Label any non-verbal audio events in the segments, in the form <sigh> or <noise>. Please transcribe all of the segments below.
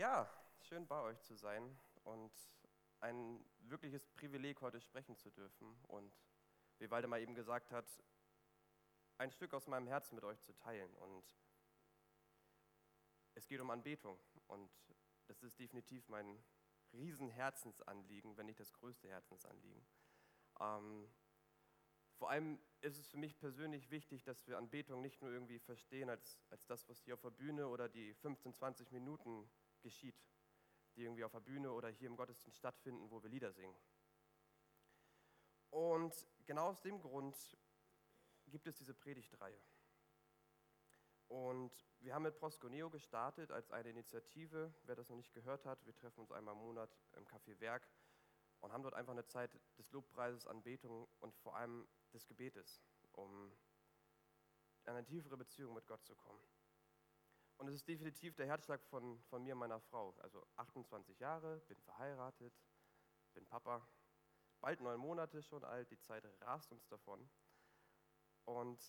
Ja, schön bei euch zu sein und ein wirkliches Privileg, heute sprechen zu dürfen und wie Waldemar eben gesagt hat, ein Stück aus meinem Herzen mit euch zu teilen. Und es geht um Anbetung und das ist definitiv mein Riesenherzensanliegen, wenn nicht das größte Herzensanliegen. Ähm, vor allem ist es für mich persönlich wichtig, dass wir Anbetung nicht nur irgendwie verstehen als, als das, was hier auf der Bühne oder die 15, 20 Minuten geschieht, die irgendwie auf der Bühne oder hier im Gottesdienst stattfinden, wo wir Lieder singen. Und genau aus dem Grund gibt es diese Predigtreihe. Und wir haben mit Prosconeo gestartet als eine Initiative. Wer das noch nicht gehört hat, wir treffen uns einmal im Monat im Café Werk und haben dort einfach eine Zeit des Lobpreises, Anbetung und vor allem des Gebetes, um in eine tiefere Beziehung mit Gott zu kommen. Und es ist definitiv der Herzschlag von, von mir und meiner Frau. Also 28 Jahre, bin verheiratet, bin Papa, bald neun Monate schon alt, die Zeit rast uns davon. Und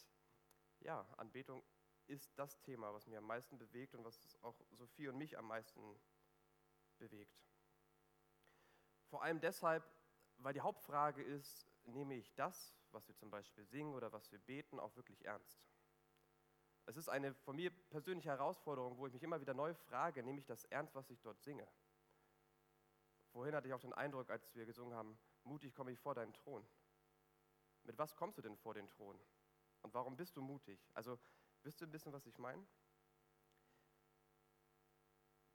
ja, Anbetung ist das Thema, was mir am meisten bewegt und was auch Sophie und mich am meisten bewegt. Vor allem deshalb, weil die Hauptfrage ist, nehme ich das, was wir zum Beispiel singen oder was wir beten, auch wirklich ernst? Es ist eine von mir persönliche Herausforderung, wo ich mich immer wieder neu frage, nehme ich das ernst, was ich dort singe? Vorhin hatte ich auch den Eindruck, als wir gesungen haben, mutig komme ich vor deinen Thron. Mit was kommst du denn vor den Thron? Und warum bist du mutig? Also, wisst ihr ein bisschen, was ich meine?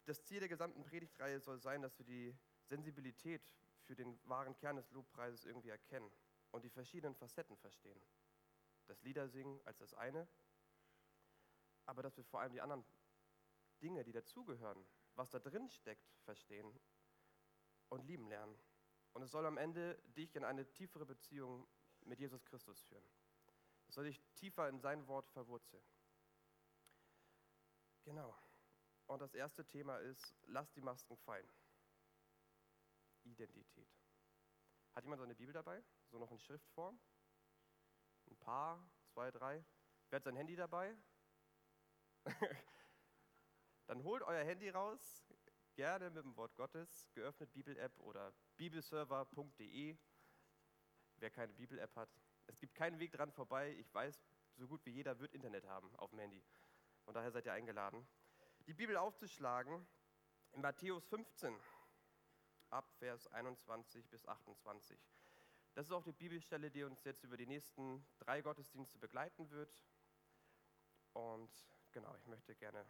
Das Ziel der gesamten Predigtreihe soll sein, dass wir die Sensibilität für den wahren Kern des Lobpreises irgendwie erkennen und die verschiedenen Facetten verstehen. Das Liedersingen als das eine aber dass wir vor allem die anderen Dinge, die dazugehören, was da drin steckt, verstehen und lieben lernen. Und es soll am Ende dich in eine tiefere Beziehung mit Jesus Christus führen. Es soll dich tiefer in sein Wort verwurzeln. Genau. Und das erste Thema ist, lass die Masken fallen. Identität. Hat jemand so eine Bibel dabei? So noch in Schriftform? Ein paar, zwei, drei. Wer hat sein Handy dabei? <laughs> Dann holt euer Handy raus, gerne mit dem Wort Gottes, geöffnet Bibel-App oder bibelserver.de, wer keine Bibel-App hat. Es gibt keinen Weg dran vorbei. Ich weiß, so gut wie jeder wird Internet haben auf dem Handy. Und daher seid ihr eingeladen, die Bibel aufzuschlagen in Matthäus 15 ab Vers 21 bis 28. Das ist auch die Bibelstelle, die uns jetzt über die nächsten drei Gottesdienste begleiten wird. Und Genau, ich möchte gerne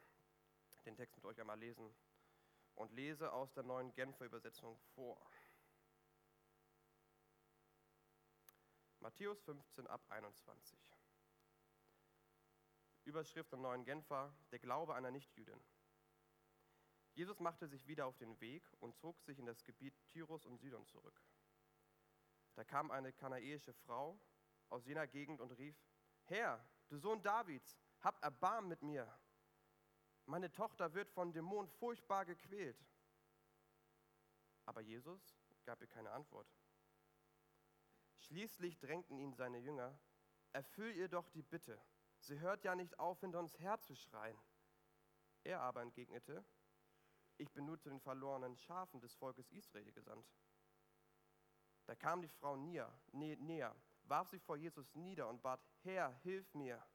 den Text mit euch einmal lesen und lese aus der neuen Genfer Übersetzung vor. Matthäus 15 ab 21. Überschrift der neuen Genfer, der Glaube einer Nichtjüdin. Jesus machte sich wieder auf den Weg und zog sich in das Gebiet Tyrus und Sidon zurück. Da kam eine kanaäische Frau aus jener Gegend und rief, Herr, du Sohn Davids, hab Erbarm mit mir. Meine Tochter wird von Dämonen furchtbar gequält. Aber Jesus gab ihr keine Antwort. Schließlich drängten ihn seine Jünger, erfüll ihr doch die Bitte. Sie hört ja nicht auf, hinter uns herzuschreien. Er aber entgegnete, ich bin nur zu den verlorenen Schafen des Volkes Israel gesandt. Da kam die Frau näher, näher, warf sich vor Jesus nieder und bat, Herr, hilf mir.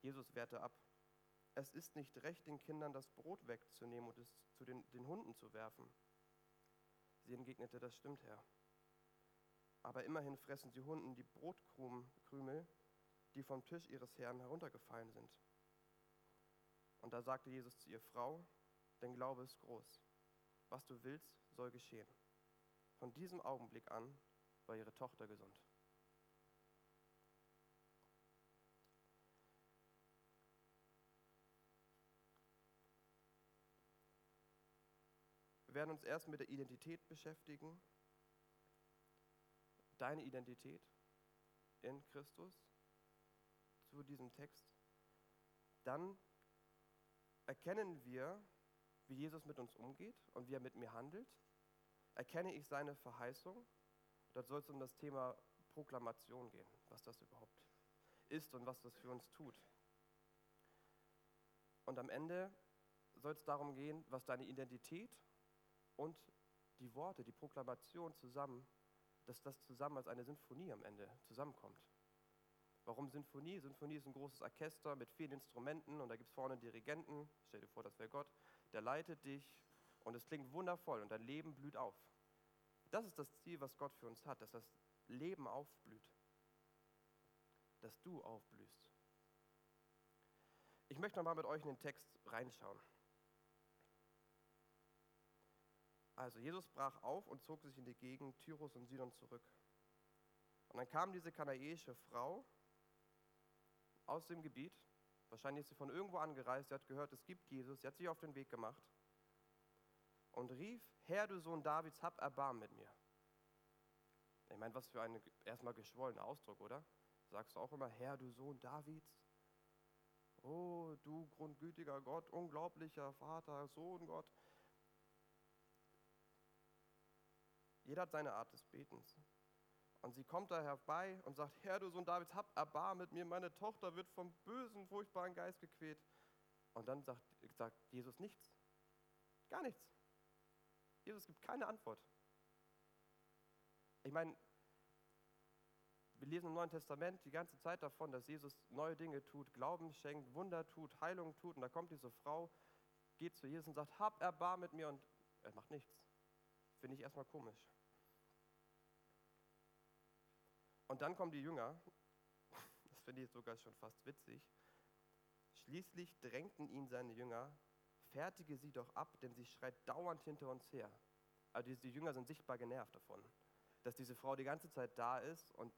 Jesus wehrte ab. Es ist nicht recht, den Kindern das Brot wegzunehmen und es zu den, den Hunden zu werfen. Sie entgegnete, das stimmt, Herr. Aber immerhin fressen die Hunden die Brotkrümel, die vom Tisch ihres Herrn heruntergefallen sind. Und da sagte Jesus zu ihr, Frau, dein Glaube ist groß. Was du willst, soll geschehen. Von diesem Augenblick an war ihre Tochter gesund. Werden uns erst mit der Identität beschäftigen. Deine Identität in Christus zu diesem Text. Dann erkennen wir, wie Jesus mit uns umgeht und wie er mit mir handelt. Erkenne ich seine Verheißung. Dort soll es um das Thema Proklamation gehen, was das überhaupt ist und was das für uns tut. Und am Ende soll es darum gehen, was deine Identität und die Worte, die Proklamation zusammen, dass das zusammen als eine Sinfonie am Ende zusammenkommt. Warum Sinfonie? Sinfonie ist ein großes Orchester mit vielen Instrumenten und da gibt es vorne Dirigenten, stell dir vor, das wäre Gott, der leitet dich und es klingt wundervoll und dein Leben blüht auf. Das ist das Ziel, was Gott für uns hat, dass das Leben aufblüht, dass du aufblühst. Ich möchte nochmal mit euch in den Text reinschauen. Also Jesus brach auf und zog sich in die Gegend Tyrus und Sidon zurück. Und dann kam diese kanäische Frau aus dem Gebiet, wahrscheinlich ist sie von irgendwo angereist, sie hat gehört, es gibt Jesus, sie hat sich auf den Weg gemacht und rief, Herr, du Sohn Davids, hab Erbarmen mit mir. Ich meine, was für ein erstmal geschwollener Ausdruck, oder? Sagst du auch immer, Herr, du Sohn Davids? Oh, du grundgütiger Gott, unglaublicher Vater, Sohn Gott. Jeder hat seine Art des Betens. Und sie kommt da herbei und sagt, Herr, du Sohn Davids, hab Erbarmen mit mir, meine Tochter wird vom bösen, furchtbaren Geist gequält. Und dann sagt, sagt Jesus nichts. Gar nichts. Jesus gibt keine Antwort. Ich meine, wir lesen im Neuen Testament die ganze Zeit davon, dass Jesus neue Dinge tut, Glauben schenkt, Wunder tut, Heilung tut. Und da kommt diese Frau, geht zu Jesus und sagt, hab Erbarm mit mir. Und er macht nichts. Finde ich erstmal komisch. Und dann kommen die Jünger, <laughs> das finde ich sogar schon fast witzig. Schließlich drängten ihn seine Jünger, fertige sie doch ab, denn sie schreit dauernd hinter uns her. Also die Jünger sind sichtbar genervt davon, dass diese Frau die ganze Zeit da ist und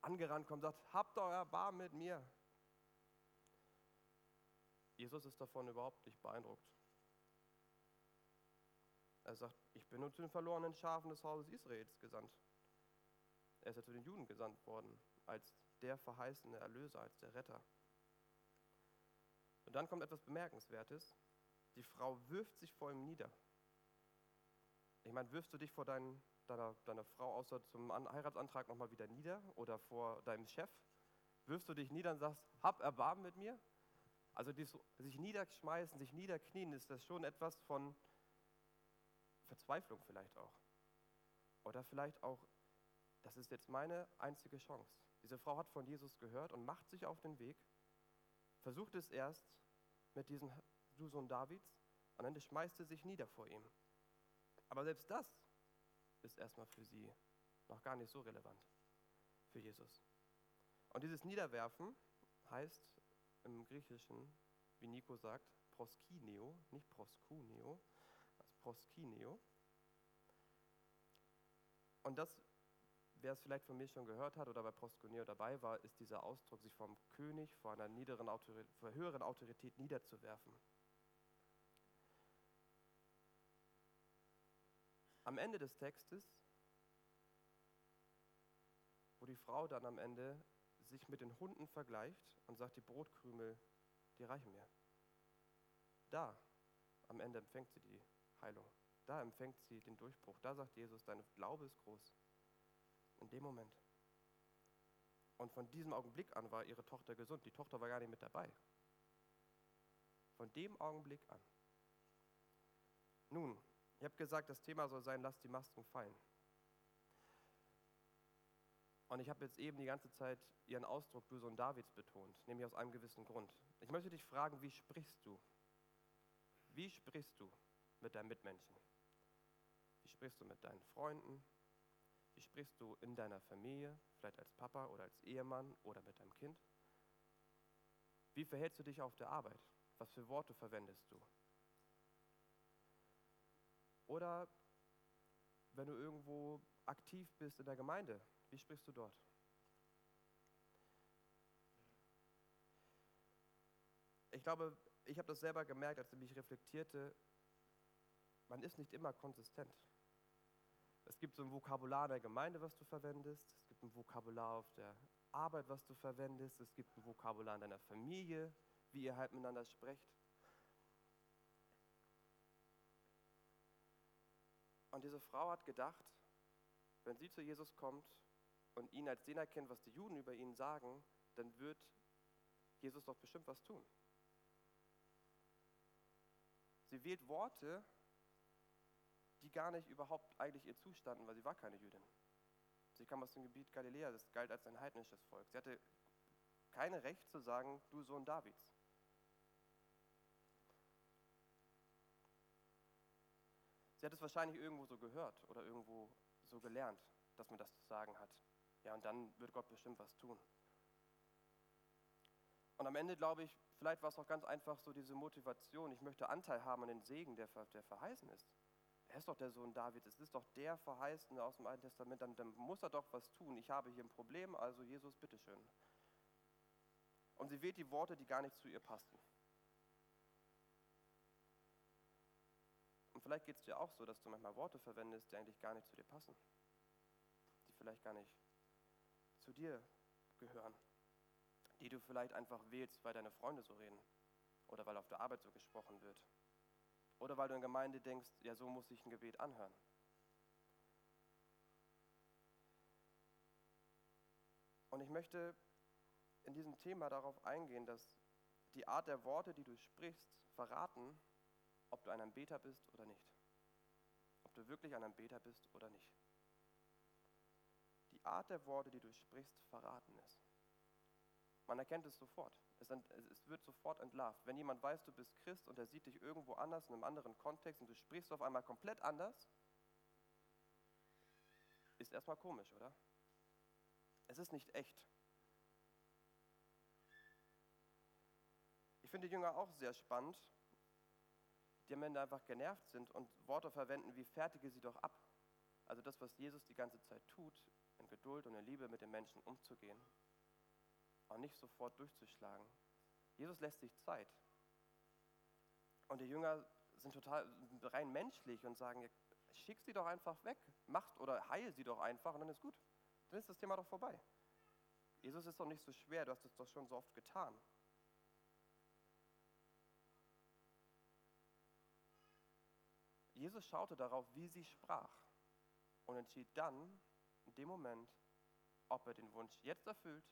angerannt kommt und sagt, habt euer Bar mit mir. Jesus ist davon überhaupt nicht beeindruckt. Er sagt, ich bin nur zu den verlorenen Schafen des Hauses Israels gesandt. Er ist ja zu den Juden gesandt worden, als der verheißene Erlöser, als der Retter. Und dann kommt etwas Bemerkenswertes. Die Frau wirft sich vor ihm nieder. Ich meine, wirfst du dich vor deinen deiner, deiner Frau außer zum Heiratsantrag nochmal wieder nieder oder vor deinem Chef? Wirfst du dich nieder und sagst, hab Erbarmen mit mir? Also dieses, sich niederschmeißen, sich niederknien, ist das schon etwas von Verzweiflung vielleicht auch. Oder vielleicht auch, das ist jetzt meine einzige Chance. Diese Frau hat von Jesus gehört und macht sich auf den Weg, versucht es erst mit diesem Du Sohn Davids und dann schmeißt sie sich nieder vor ihm. Aber selbst das ist erstmal für sie noch gar nicht so relevant für Jesus. Und dieses Niederwerfen heißt im Griechischen, wie Nico sagt, proskineo, nicht proskuneo, also proskineo. Und das, wer es vielleicht von mir schon gehört hat oder bei proskuneo dabei war, ist dieser Ausdruck, sich vom König vor einer niederen Autorität, vor höheren Autorität niederzuwerfen. Am Ende des Textes, wo die Frau dann am Ende sich mit den Hunden vergleicht und sagt, die Brotkrümel, die reichen mir. Da am Ende empfängt sie die Heilung. Da empfängt sie den Durchbruch. Da sagt Jesus, dein Glaube ist groß. In dem Moment. Und von diesem Augenblick an war ihre Tochter gesund. Die Tochter war gar nicht mit dabei. Von dem Augenblick an. Nun, ich habe gesagt, das Thema soll sein, lass die Masken fallen. Und ich habe jetzt eben die ganze Zeit ihren Ausdruck du Sohn Davids betont, nämlich aus einem gewissen Grund. Ich möchte dich fragen, wie sprichst du? Wie sprichst du mit deinen Mitmenschen? Wie sprichst du mit deinen Freunden? Wie sprichst du in deiner Familie, vielleicht als Papa oder als Ehemann oder mit deinem Kind? Wie verhältst du dich auf der Arbeit? Was für Worte verwendest du? Oder wenn du irgendwo aktiv bist in der Gemeinde, wie sprichst du dort? Ich glaube, ich habe das selber gemerkt, als ich mich reflektierte, man ist nicht immer konsistent. Es gibt so ein Vokabular in der Gemeinde, was du verwendest. Es gibt ein Vokabular auf der Arbeit, was du verwendest. Es gibt ein Vokabular in deiner Familie, wie ihr halt miteinander sprecht. Und diese Frau hat gedacht, wenn sie zu Jesus kommt und ihn als den erkennt, was die Juden über ihn sagen, dann wird Jesus doch bestimmt was tun. Sie wählt Worte, die gar nicht überhaupt eigentlich ihr zustanden, weil sie war keine Jüdin. Sie kam aus dem Gebiet Galiläa, das galt als ein heidnisches Volk. Sie hatte kein Recht zu sagen, du Sohn Davids. Sie hat es wahrscheinlich irgendwo so gehört oder irgendwo so gelernt, dass man das zu sagen hat. Ja, und dann wird Gott bestimmt was tun. Und am Ende glaube ich, vielleicht war es auch ganz einfach so diese Motivation, ich möchte Anteil haben an den Segen, der, der verheißen ist. Er ist doch der Sohn Davids, es ist doch der Verheißene aus dem Alten Testament, dann, dann muss er doch was tun. Ich habe hier ein Problem, also Jesus, bitteschön. Und sie wählt die Worte, die gar nicht zu ihr passen. Und vielleicht geht es dir auch so, dass du manchmal Worte verwendest, die eigentlich gar nicht zu dir passen, die vielleicht gar nicht zu dir gehören, die du vielleicht einfach wählst, weil deine Freunde so reden oder weil auf der Arbeit so gesprochen wird oder weil du in Gemeinde denkst, ja, so muss ich ein Gebet anhören. Und ich möchte in diesem Thema darauf eingehen, dass die Art der Worte, die du sprichst, verraten, ob du ein Anbeter bist oder nicht. Ob du wirklich ein Anbeter bist oder nicht. Die Art der Worte, die du sprichst, verraten es. Man erkennt es sofort. Es, es, wird sofort entlarvt. Wenn jemand weiß, du bist Christ und er sieht dich irgendwo anders, in einem anderen Kontext und du sprichst auf einmal komplett anders, ist erstmal komisch, oder? Es ist nicht echt. Ich finde Jünger auch sehr spannend, die am Ende einfach genervt sind und Worte verwenden wie fertige sie doch ab. Also das, was Jesus die ganze Zeit tut, in Geduld und in Liebe mit den Menschen umzugehen und nicht sofort durchzuschlagen. Jesus lässt sich Zeit. Und die Jünger sind total rein menschlich und sagen, schick sie doch einfach weg, macht oder heil sie doch einfach und dann ist gut. Dann ist das Thema doch vorbei. Jesus ist doch nicht so schwer, du hast es doch schon so oft getan. Jesus schaute darauf, wie sie sprach und entschied dann, in dem Moment, ob er den Wunsch jetzt erfüllt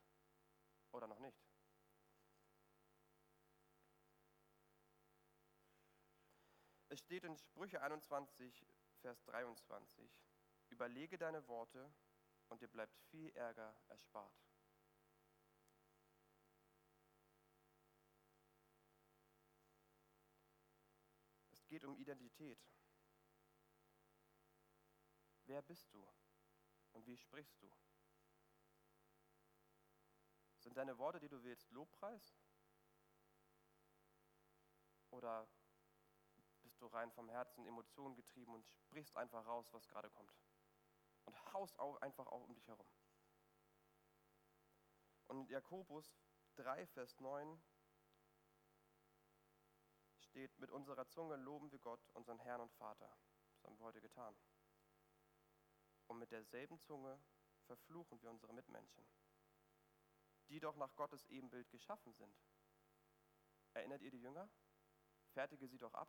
oder noch nicht. Es steht in Sprüche 21, Vers 23, überlege deine Worte und dir bleibt viel Ärger erspart. Es geht um Identität. Wer bist du und wie sprichst du? Sind deine Worte, die du wählst, Lobpreis? Oder bist du rein vom Herzen, Emotionen getrieben und sprichst einfach raus, was gerade kommt? Und haust auch einfach auch um dich herum. Und in Jakobus 3, Vers 9 steht, mit unserer Zunge loben wir Gott, unseren Herrn und Vater. Das haben wir heute getan. Und mit derselben Zunge verfluchen wir unsere Mitmenschen die doch nach Gottes Ebenbild geschaffen sind. Erinnert ihr die Jünger? Fertige sie doch ab.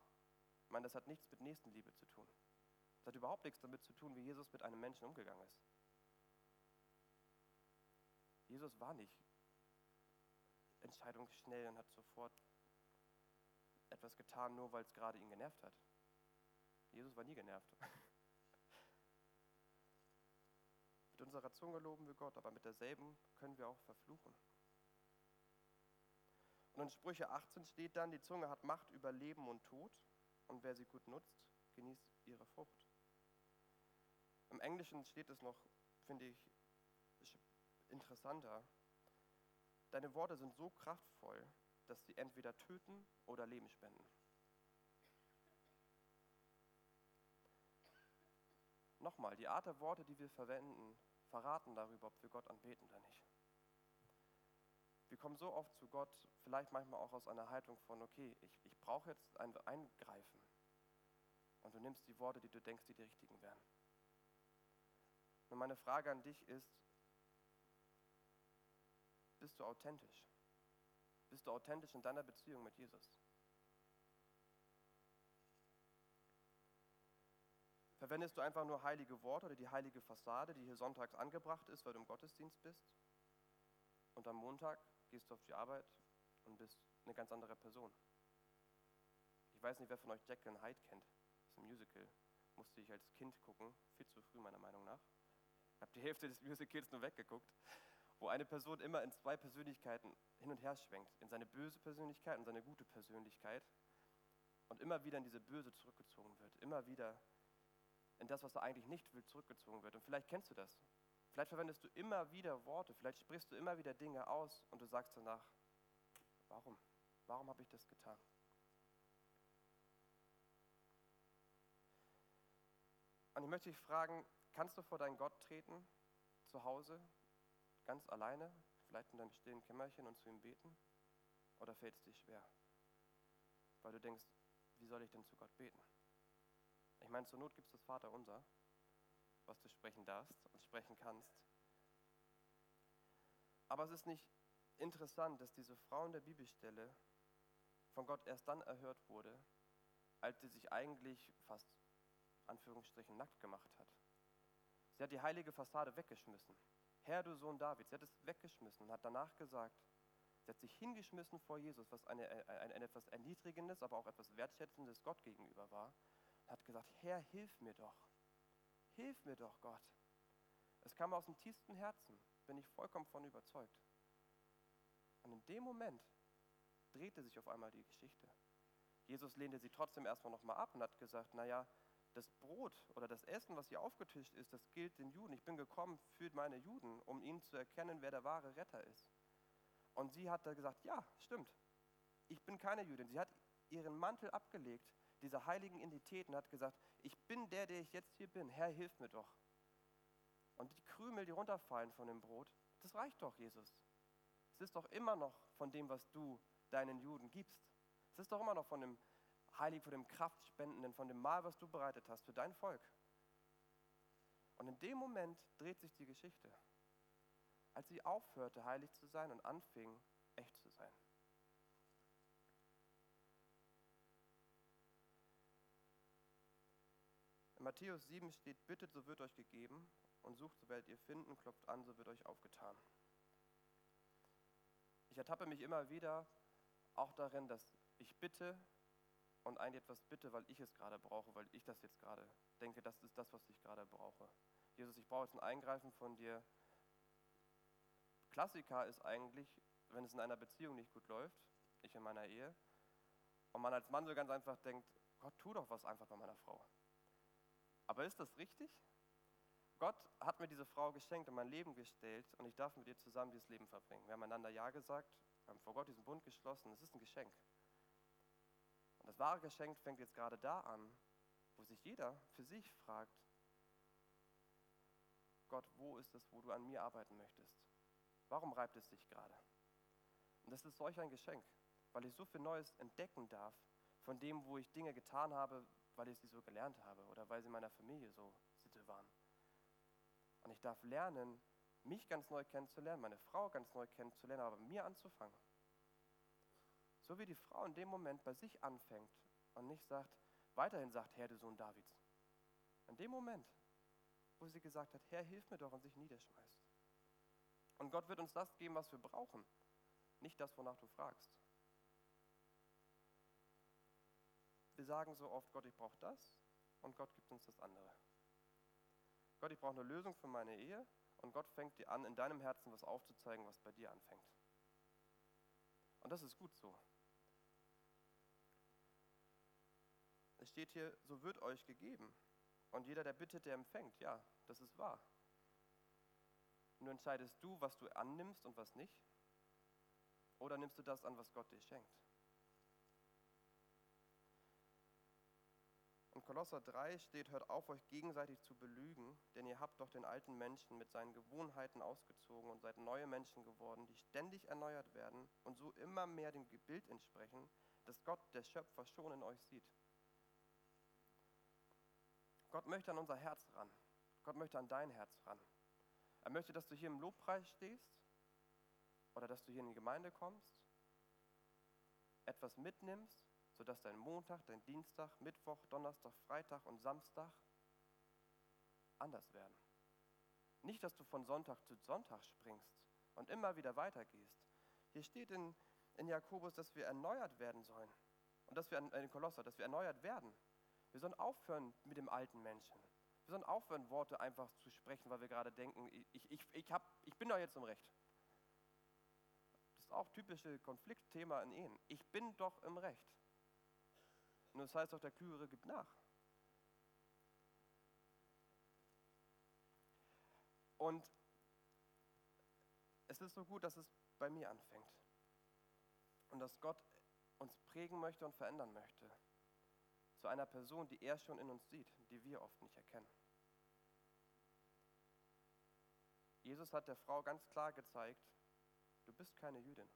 Ich meine, das hat nichts mit Nächstenliebe zu tun. Das hat überhaupt nichts damit zu tun, wie Jesus mit einem Menschen umgegangen ist. Jesus war nicht entscheidungsschnell und hat sofort etwas getan, nur weil es gerade ihn genervt hat. Jesus war nie genervt. Mit unserer Zunge loben wir Gott, aber mit derselben können wir auch verfluchen. Und in Sprüche 18 steht dann, die Zunge hat Macht über Leben und Tod und wer sie gut nutzt, genießt ihre Frucht. Im Englischen steht es noch, finde ich, interessanter. Deine Worte sind so kraftvoll, dass sie entweder töten oder Leben spenden. Nochmal, die Art der Worte, die wir verwenden, verraten darüber, ob wir Gott anbeten oder nicht. Wir kommen so oft zu Gott, vielleicht manchmal auch aus einer Haltung von, okay, ich, ich brauche jetzt ein Eingreifen. Und du nimmst die Worte, die du denkst, die die richtigen wären. Und meine Frage an dich ist, bist du authentisch? Bist du authentisch in deiner Beziehung mit Jesus? Verwendest du einfach nur heilige Worte oder die heilige Fassade, die hier sonntags angebracht ist, weil du im Gottesdienst bist? Und am Montag gehst du auf die Arbeit und bist eine ganz andere Person. Ich weiß nicht, wer von euch Jekyll and Hyde kennt. Das ist ein Musical. Musste ich als Kind gucken. Viel zu früh, meiner Meinung nach. Ich habe die Hälfte des Musicals nur weggeguckt. Wo eine Person immer in zwei Persönlichkeiten hin und her schwenkt. In seine böse Persönlichkeit und seine gute Persönlichkeit. Und immer wieder in diese böse zurückgezogen wird. Immer wieder in das, was er eigentlich nicht will, zurückgezogen wird. Und vielleicht kennst du das. Vielleicht verwendest du immer wieder Worte, vielleicht sprichst du immer wieder Dinge aus und du sagst danach, warum? Warum habe ich das getan? Und ich möchte dich fragen, kannst du vor deinen Gott treten, zu Hause, ganz alleine, vielleicht in deinem stillen Kämmerchen und zu ihm beten? Oder fällt es dir schwer? Weil du denkst, wie soll ich denn zu Gott beten? Ich meine, zur Not gibt es das Vaterunser, was du sprechen darfst und sprechen kannst. Aber es ist nicht interessant, dass diese Frau in der Bibelstelle von Gott erst dann erhört wurde, als sie sich eigentlich fast, Anführungsstrichen, nackt gemacht hat. Sie hat die heilige Fassade weggeschmissen. Herr, du Sohn Davids, sie hat es weggeschmissen und hat danach gesagt, sie hat sich hingeschmissen vor Jesus, was eine, ein, ein etwas Erniedrigendes, aber auch etwas Wertschätzendes Gott gegenüber war, und hat gesagt, Herr, hilf mir doch. Hilf mir doch, Gott. Es kam aus dem tiefsten Herzen, bin ich vollkommen von überzeugt. Und in dem Moment drehte sich auf einmal die Geschichte. Jesus lehnte sie trotzdem erstmal nochmal ab und hat gesagt, naja, das Brot oder das Essen, was hier aufgetischt ist, das gilt den Juden. Ich bin gekommen für meine Juden, um ihnen zu erkennen, wer der wahre Retter ist. Und sie hat da gesagt, ja, stimmt, ich bin keine Jüdin. Sie hat ihren Mantel abgelegt, diese heiligen Identitäten, hat gesagt, ich bin der, der ich jetzt hier bin. Herr, hilf mir doch. Und die Krümel, die runterfallen von dem Brot, das reicht doch, Jesus. Es ist doch immer noch von dem, was du deinen Juden gibst. Es ist doch immer noch von dem Heiligen, von dem Kraftspendenden, von dem Mahl, was du bereitet hast für dein Volk. Und in dem Moment dreht sich die Geschichte. Als sie aufhörte, heilig zu sein und anfing, echt zu sein. In Matthäus 7 steht, bittet, so wird euch gegeben und sucht, so werdet ihr finden, klopft an, so wird euch aufgetan. Ich ertappe mich immer wieder auch darin, dass ich bitte und eigentlich etwas bitte, weil ich es gerade brauche, weil ich das jetzt gerade denke, das ist das, was ich gerade brauche. Jesus, ich brauche jetzt ein Eingreifen von dir. Klassiker ist eigentlich, wenn es in einer Beziehung nicht gut läuft, ich in meiner Ehe, und man als Mann so ganz einfach denkt, Gott, tu doch was einfach bei meiner Frau. Aber ist das richtig? Gott hat mir diese Frau geschenkt und mein Leben gestellt und ich darf mit ihr zusammen dieses Leben verbringen. Wir haben einander Ja gesagt, haben vor Gott diesen Bund geschlossen. Es ist ein Geschenk. Und das wahre Geschenk fängt jetzt gerade da an, wo sich jeder für sich fragt, Gott, wo ist es, wo du an mir arbeiten möchtest? Warum reibt es sich gerade? Und das ist solch ein Geschenk, weil ich so viel Neues entdecken darf von dem, wo ich Dinge getan habe, weil ich sie so gelernt habe oder weil sie in meiner Familie so Sitte waren. Und ich darf lernen, mich ganz neu kennenzulernen, meine Frau ganz neu kennenzulernen, aber mir anzufangen. So wie die Frau in dem Moment bei sich anfängt und nicht sagt, weiterhin sagt, Herr, du Sohn Davids. In dem Moment, wo sie gesagt hat, Herr, hilf mir doch und sich niederschmeißt. Und Gott wird uns das geben, was wir brauchen, nicht das, wonach du fragst. Wir sagen so oft, Gott, ich brauche das und Gott gibt uns das andere. Gott, ich brauche eine Lösung für meine Ehe und Gott fängt dir an, in deinem Herzen was aufzuzeigen, was bei dir anfängt. Und das ist gut so. Es steht hier, so wird euch gegeben. Und jeder, der bittet, der empfängt. Ja, das ist wahr. Nur entscheidest du, was du annimmst und was nicht. Oder nimmst du das an, was Gott dir schenkt? Kolosser 3 steht, hört auf, euch gegenseitig zu belügen, denn ihr habt doch den alten Menschen mit seinen Gewohnheiten ausgezogen und seid neue Menschen geworden, die ständig erneuert werden und so immer mehr dem Bild entsprechen, das Gott, der Schöpfer, schon in euch sieht. Gott möchte an unser Herz ran. Gott möchte an dein Herz ran. Er möchte, dass du hier im Lobpreis stehst oder dass du hier in die Gemeinde kommst, etwas mitnimmst sodass dein Montag, dein Dienstag, Mittwoch, Donnerstag, Freitag und Samstag anders werden. Nicht, dass du von Sonntag zu Sonntag springst und immer wieder weitergehst. Hier steht in, in Jakobus, dass wir erneuert werden sollen. Und dass wir in Kolosser, dass wir erneuert werden. Wir sollen aufhören mit dem alten Menschen. Wir sollen aufhören, Worte einfach zu sprechen, weil wir gerade denken, ich, ich, ich, hab, ich bin doch jetzt im Recht. Das ist auch typische Konfliktthema in Ehen. Ich bin doch im Recht. Und das heißt auch, der Klügere gibt nach. Und es ist so gut, dass es bei mir anfängt. Und dass Gott uns prägen möchte und verändern möchte. Zu einer Person, die er schon in uns sieht, die wir oft nicht erkennen. Jesus hat der Frau ganz klar gezeigt, du bist keine Jüdin.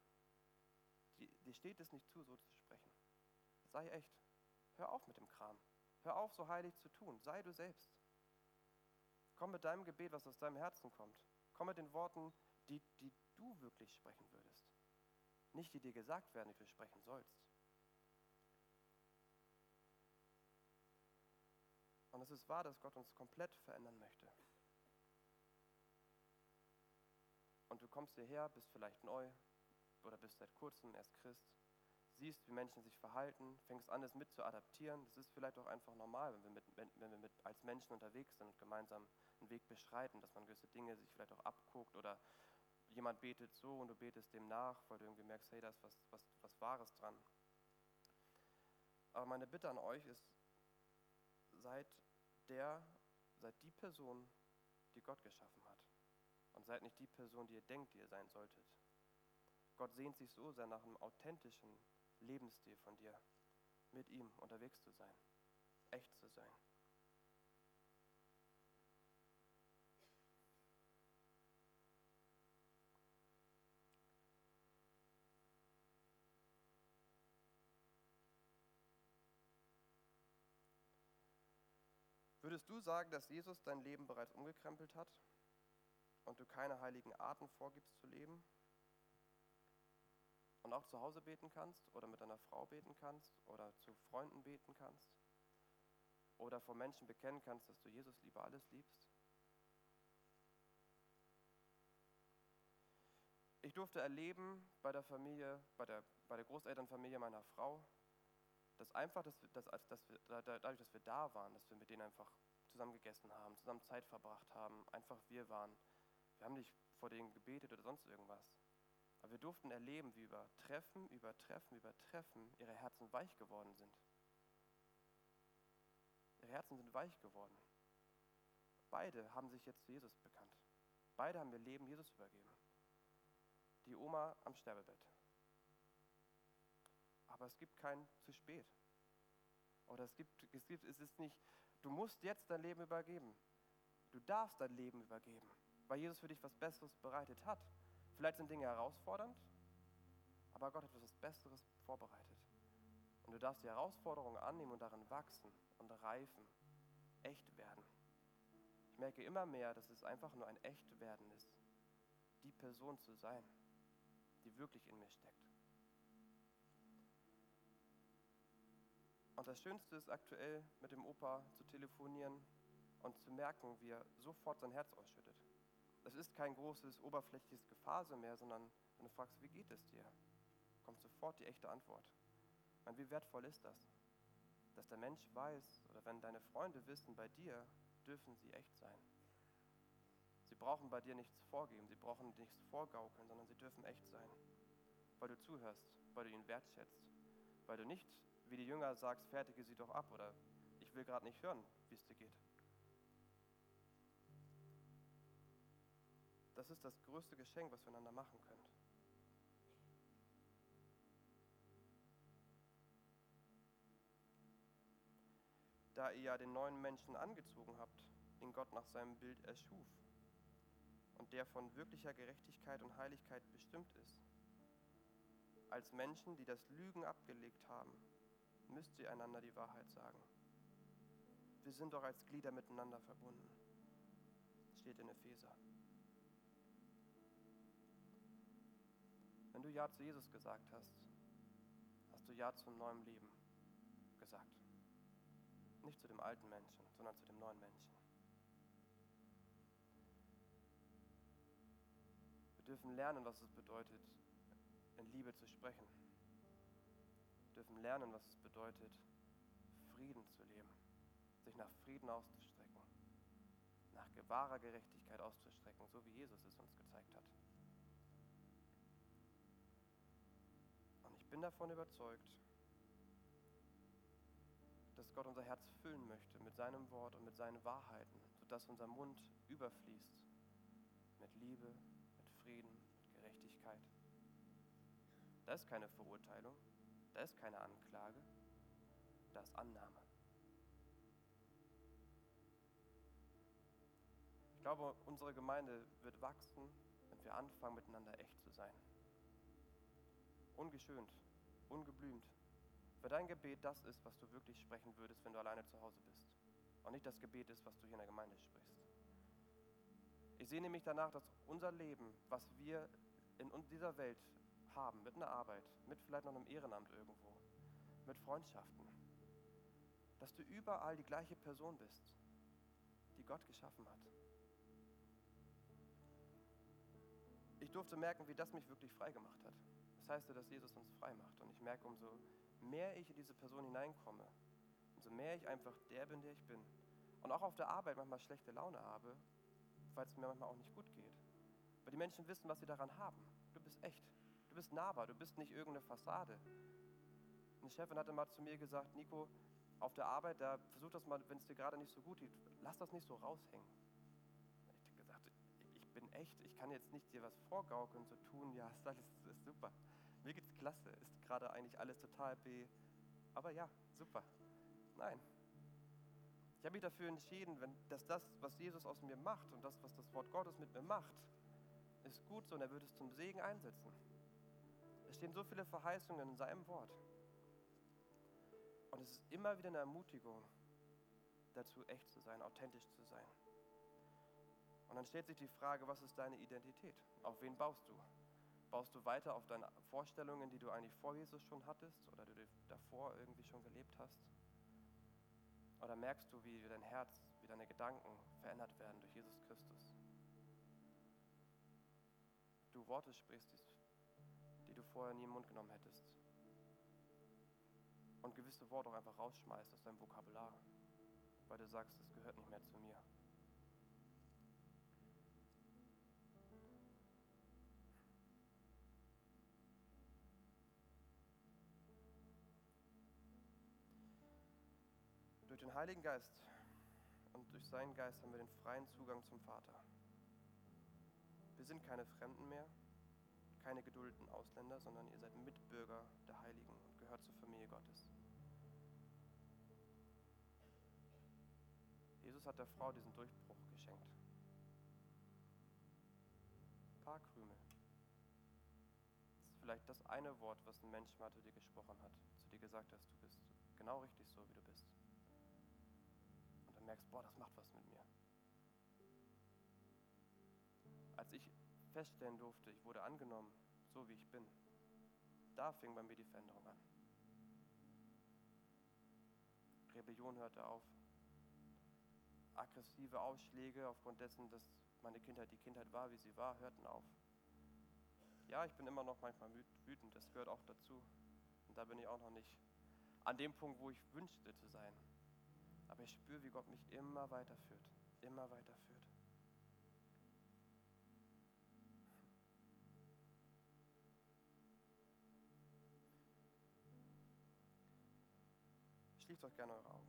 dir steht es nicht zu, so zu sprechen. Sei echt. Hör auf mit dem Kram. Hör auf, so heilig zu tun. Sei du selbst. Komm mit deinem Gebet, was aus deinem Herzen kommt. Komm mit den Worten, die, die du wirklich sprechen würdest. Nicht die dir gesagt werden, die du sprechen sollst. Und es ist wahr, dass Gott uns komplett verändern möchte. Und du kommst hierher, bist vielleicht neu oder bist seit kurzem erst Christ, siehst, wie Menschen sich verhalten, fängst an, es mit zu adaptieren. Das ist vielleicht auch einfach normal, wenn wir, mit, wenn, wir mit, als Menschen unterwegs sind und gemeinsam einen Weg beschreiten, dass man gewisse Dinge sich vielleicht auch abguckt oder jemand betet so und du betest dem nach, weil du irgendwie merkst, hey, da ist was, was, was Wahres dran. Aber meine Bitte an euch ist, seid der, seid die Person, die Gott geschaffen hat. Und seid nicht die Person, die ihr denkt, die ihr sein solltet. Gott sehnt sich so sehr nach einem authentischen Lebensstil von dir, mit ihm unterwegs zu sein, echt zu sein. Würdest du sagen, dass Jesus dein Leben bereits umgekrempelt hat und du keine heiligen Arten vorgibst zu leben? Und auch zu Hause beten kannst oder mit deiner Frau beten kannst oder zu Freunden beten kannst oder vor Menschen bekennen kannst, dass du Jesus lieber alles liebst? Ich durfte erleben bei der Familie, bei der, bei der Großelternfamilie meiner Frau, dass einfach, dass, dass, dass wir, dadurch, dass wir da waren, dass wir mit denen einfach zusammen gegessen haben, zusammen Zeit verbracht haben, einfach wir waren. Wir haben nicht vor denen gebetet oder sonst irgendwas. Aber wir durften erleben, wie über Treffen, über Treffen, über Treffen ihre Herzen weich geworden sind. Ihre Herzen sind weich geworden. Beide haben sich jetzt zu Jesus bekannt. Beide haben ihr Leben Jesus übergeben. Die Oma am Sterbebett aber es gibt kein zu spät. Oder es gibt, es gibt, es ist nicht, du musst jetzt dein Leben übergeben. Du darfst dein Leben übergeben, weil Jesus für dich was Besseres bereitet hat. Vielleicht sind Dinge herausfordernd, aber Gott hat etwas Besseres vorbereitet. Und du darfst die Herausforderungen annehmen und darin wachsen und reifen, echt werden. Ich merke immer mehr, dass es einfach nur ein echt werden ist, die Person zu sein, die wirklich in mir steckt. Und das Schönste ist aktuell mit dem Opa zu telefonieren und zu merken, wie er sofort sein Herz ausschüttet. Es ist kein großes, oberflächliches Gefase mehr, sondern wenn du fragst, wie geht es dir, kommt sofort die echte Antwort. meine, wie wertvoll ist das? Dass der Mensch weiß, oder wenn deine Freunde wissen, bei dir dürfen sie echt sein. Sie brauchen bei dir nichts vorgeben, sie brauchen nichts vorgaukeln, sondern sie dürfen echt sein. Weil du zuhörst, weil du ihn wertschätzt, weil du nicht wie die Jünger sagst, fertige sie doch ab oder ich will gerade nicht hören, wie es dir geht. Das ist das größte Geschenk, was wir einander machen können. Da ihr ja den neuen Menschen angezogen habt, den Gott nach seinem Bild erschuf und der von wirklicher Gerechtigkeit und Heiligkeit bestimmt ist, als Menschen, die das Lügen abgelegt haben müsst ihr einander die Wahrheit sagen. Wir sind doch als Glieder miteinander verbunden. Steht in Epheser. Wenn du Ja zu Jesus gesagt hast, hast du Ja zum neuen Leben gesagt. Nicht zu dem alten Menschen, sondern zu dem neuen Menschen. Wir dürfen lernen, was es bedeutet, in Liebe zu sprechen dürfen lernen, was es bedeutet, Frieden zu leben, sich nach Frieden auszustrecken, nach wahrer Gerechtigkeit auszustrecken, so wie Jesus es uns gezeigt hat. Bin davon überzeugt, dass Gott unser Herz füllen möchte mit seinem Wort und mit seinen Wahrheiten, sodass unser Mund überfließt mit Liebe, mit Frieden, mit Gerechtigkeit. Das ist keine Verurteilung, das ist keine Anklage, das ist Annahme. Ich glaube, unsere Gemeinde wird wachsen, wenn wir anfangen, miteinander echt zu sein. Ungeschönt, ungeblümt. Wenn dein Gebet das ist, was du wirklich sprechen würdest, wenn du alleine zu Hause bist. Und nicht das Gebet ist, was du hier in der Gemeinde sprichst. Ich sehe nämlich danach, dass unser Leben, was wir in dieser Welt haben, mit einer Arbeit, mit vielleicht noch einem Ehrenamt irgendwo, mit Freundschaften, dass du überall die gleiche Person bist, die Gott geschaffen hat. Ich durfte merken, wie das mich wirklich frei gemacht hat. Das heißt ja, dass Jesus uns frei macht. Und ich merke, umso mehr ich in diese Person hineinkomme, umso mehr ich einfach der bin, der ich bin. Und auch auf der Arbeit manchmal schlechte Laune habe, weil es mir manchmal auch nicht gut geht. Weil die Menschen wissen, was sie daran haben. Du bist echt. Du bist nahbar. Du bist nicht irgendeine Fassade. Eine Chefin hatte mal zu mir gesagt, Nico, auf der Arbeit, da versuch das mal, wenn es dir gerade nicht so gut geht, lass das nicht so raushängen. Ich habe gesagt, ich bin echt, ich kann jetzt nicht dir was vorgaukeln, so tun, ja, <laughs> ist alles ist super. Mir geht's klasse, ist gerade eigentlich alles total weh. Aber ja, super. Nein. Ich habe mich dafür entschieden, wenn, dass das, was Jesus aus mir macht und das, was das Wort Gottes mit mir macht, ist gut so und er wird es zum Segen einsetzen. Es stehen so viele Verheißungen in seinem Wort. Und es ist immer wieder eine Ermutigung, dazu echt zu sein, authentisch zu sein. Und dann stellt sich die Frage, was ist deine Identität? Auf wen baust du? Baust du weiter auf deine Vorstellungen, die du eigentlich vor Jesus schon hattest oder du davor irgendwie schon gelebt hast? Oder merkst du, wie dein Herz, wie deine Gedanken verändert werden durch Jesus Christus? Du Worte sprichst, die du vorher nie im Mund genommen hättest und gewisse Worte auch einfach rausschmeißt aus deinem Vokabular, weil du sagst, es gehört nicht mehr zu mir. Heiligen Geist und durch seinen Geist haben wir den freien Zugang zum Vater. Wir sind keine Fremden mehr, keine geduldeten Ausländer, sondern ihr seid Mitbürger der Heiligen und gehört zur Familie Gottes. Jesus hat der Frau diesen Durchbruch geschenkt. Paar Krümel. Das ist vielleicht das eine Wort, was ein Mensch mal zu dir gesprochen hat, zu dir gesagt hat, du bist genau richtig so, wie du bist. Und merkst, boah, das macht was mit mir. Als ich feststellen durfte, ich wurde angenommen, so wie ich bin, da fing bei mir die Veränderung an. Rebellion hörte auf. Aggressive Ausschläge aufgrund dessen, dass meine Kindheit die Kindheit war, wie sie war, hörten auf. Ja, ich bin immer noch manchmal wütend, das gehört auch dazu. Und da bin ich auch noch nicht an dem Punkt, wo ich wünschte zu sein. Aber ich spüre, wie Gott mich immer weiter führt, immer weiter führt. Schließt euch gerne eure Augen.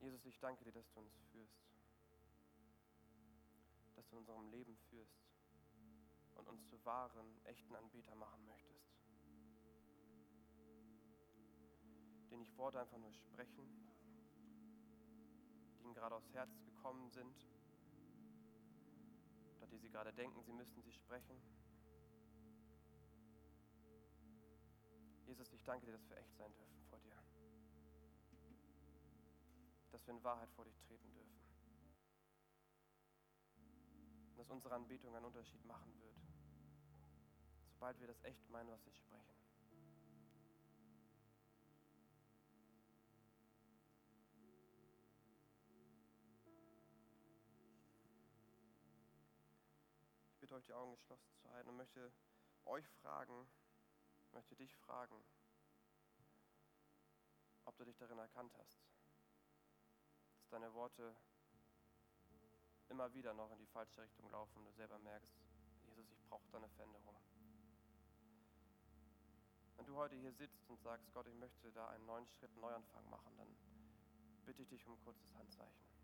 Jesus, ich danke dir, dass du uns führst, du in unserem Leben führst und uns zu wahren, echten Anbeter machen möchtest. Den ich Worte einfach nur sprechen, die ihnen gerade aufs Herz gekommen sind oder die sie gerade denken, sie müssten sie sprechen. Jesus, ich danke dir, dass wir echt sein dürfen vor dir dass wir in Wahrheit vor dich treten dürfen dass unsere Anbetung einen Unterschied machen wird, sobald wir das echt meinen, was wir sprechen. Ich bitte euch, die Augen geschlossen zu halten und möchte euch fragen, möchte dich fragen, ob du dich darin erkannt hast, dass deine Worte immer wieder noch in die falsche Richtung laufen und du selber merkst, Jesus, ich brauche da eine Veränderung. Wenn du heute hier sitzt und sagst, Gott, ich möchte da einen neuen Schritt, einen Neuanfang machen, dann bitte ich dich um ein kurzes Handzeichen.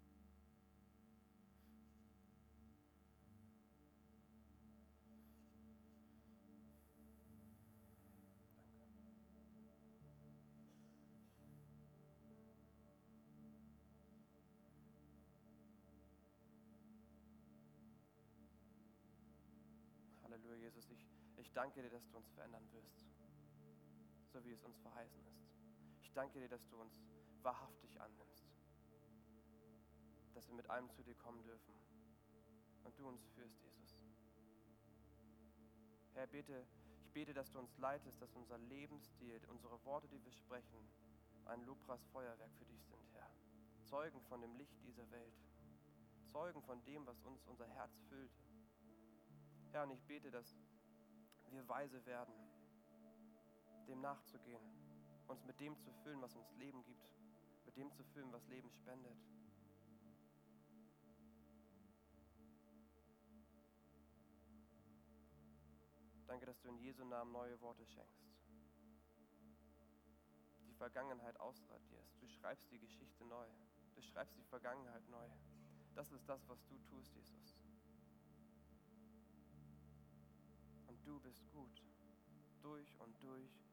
Danke dir, dass du uns verändern wirst, so wie es uns verheißen ist. Ich danke dir, dass du uns wahrhaftig annimmst, dass wir mit allem zu dir kommen dürfen und du uns führst, Jesus. Herr, bete, ich bete, dass du uns leitest, dass unser Lebensstil, unsere Worte, die wir sprechen, ein Lobpreisfeuerwerk für dich sind, Herr. Zeugen von dem Licht dieser Welt. Zeugen von dem, was uns unser Herz füllt. Herr, und ich bete, dass wir weise werden, dem nachzugehen, uns mit dem zu füllen, was uns Leben gibt, mit dem zu füllen, was Leben spendet. Danke, dass du in Jesu Namen neue Worte schenkst. Die Vergangenheit ausradierst. Du schreibst die Geschichte neu. Du schreibst die Vergangenheit neu. Das ist das, was du tust, Jesus. Du bist gut, durch und durch.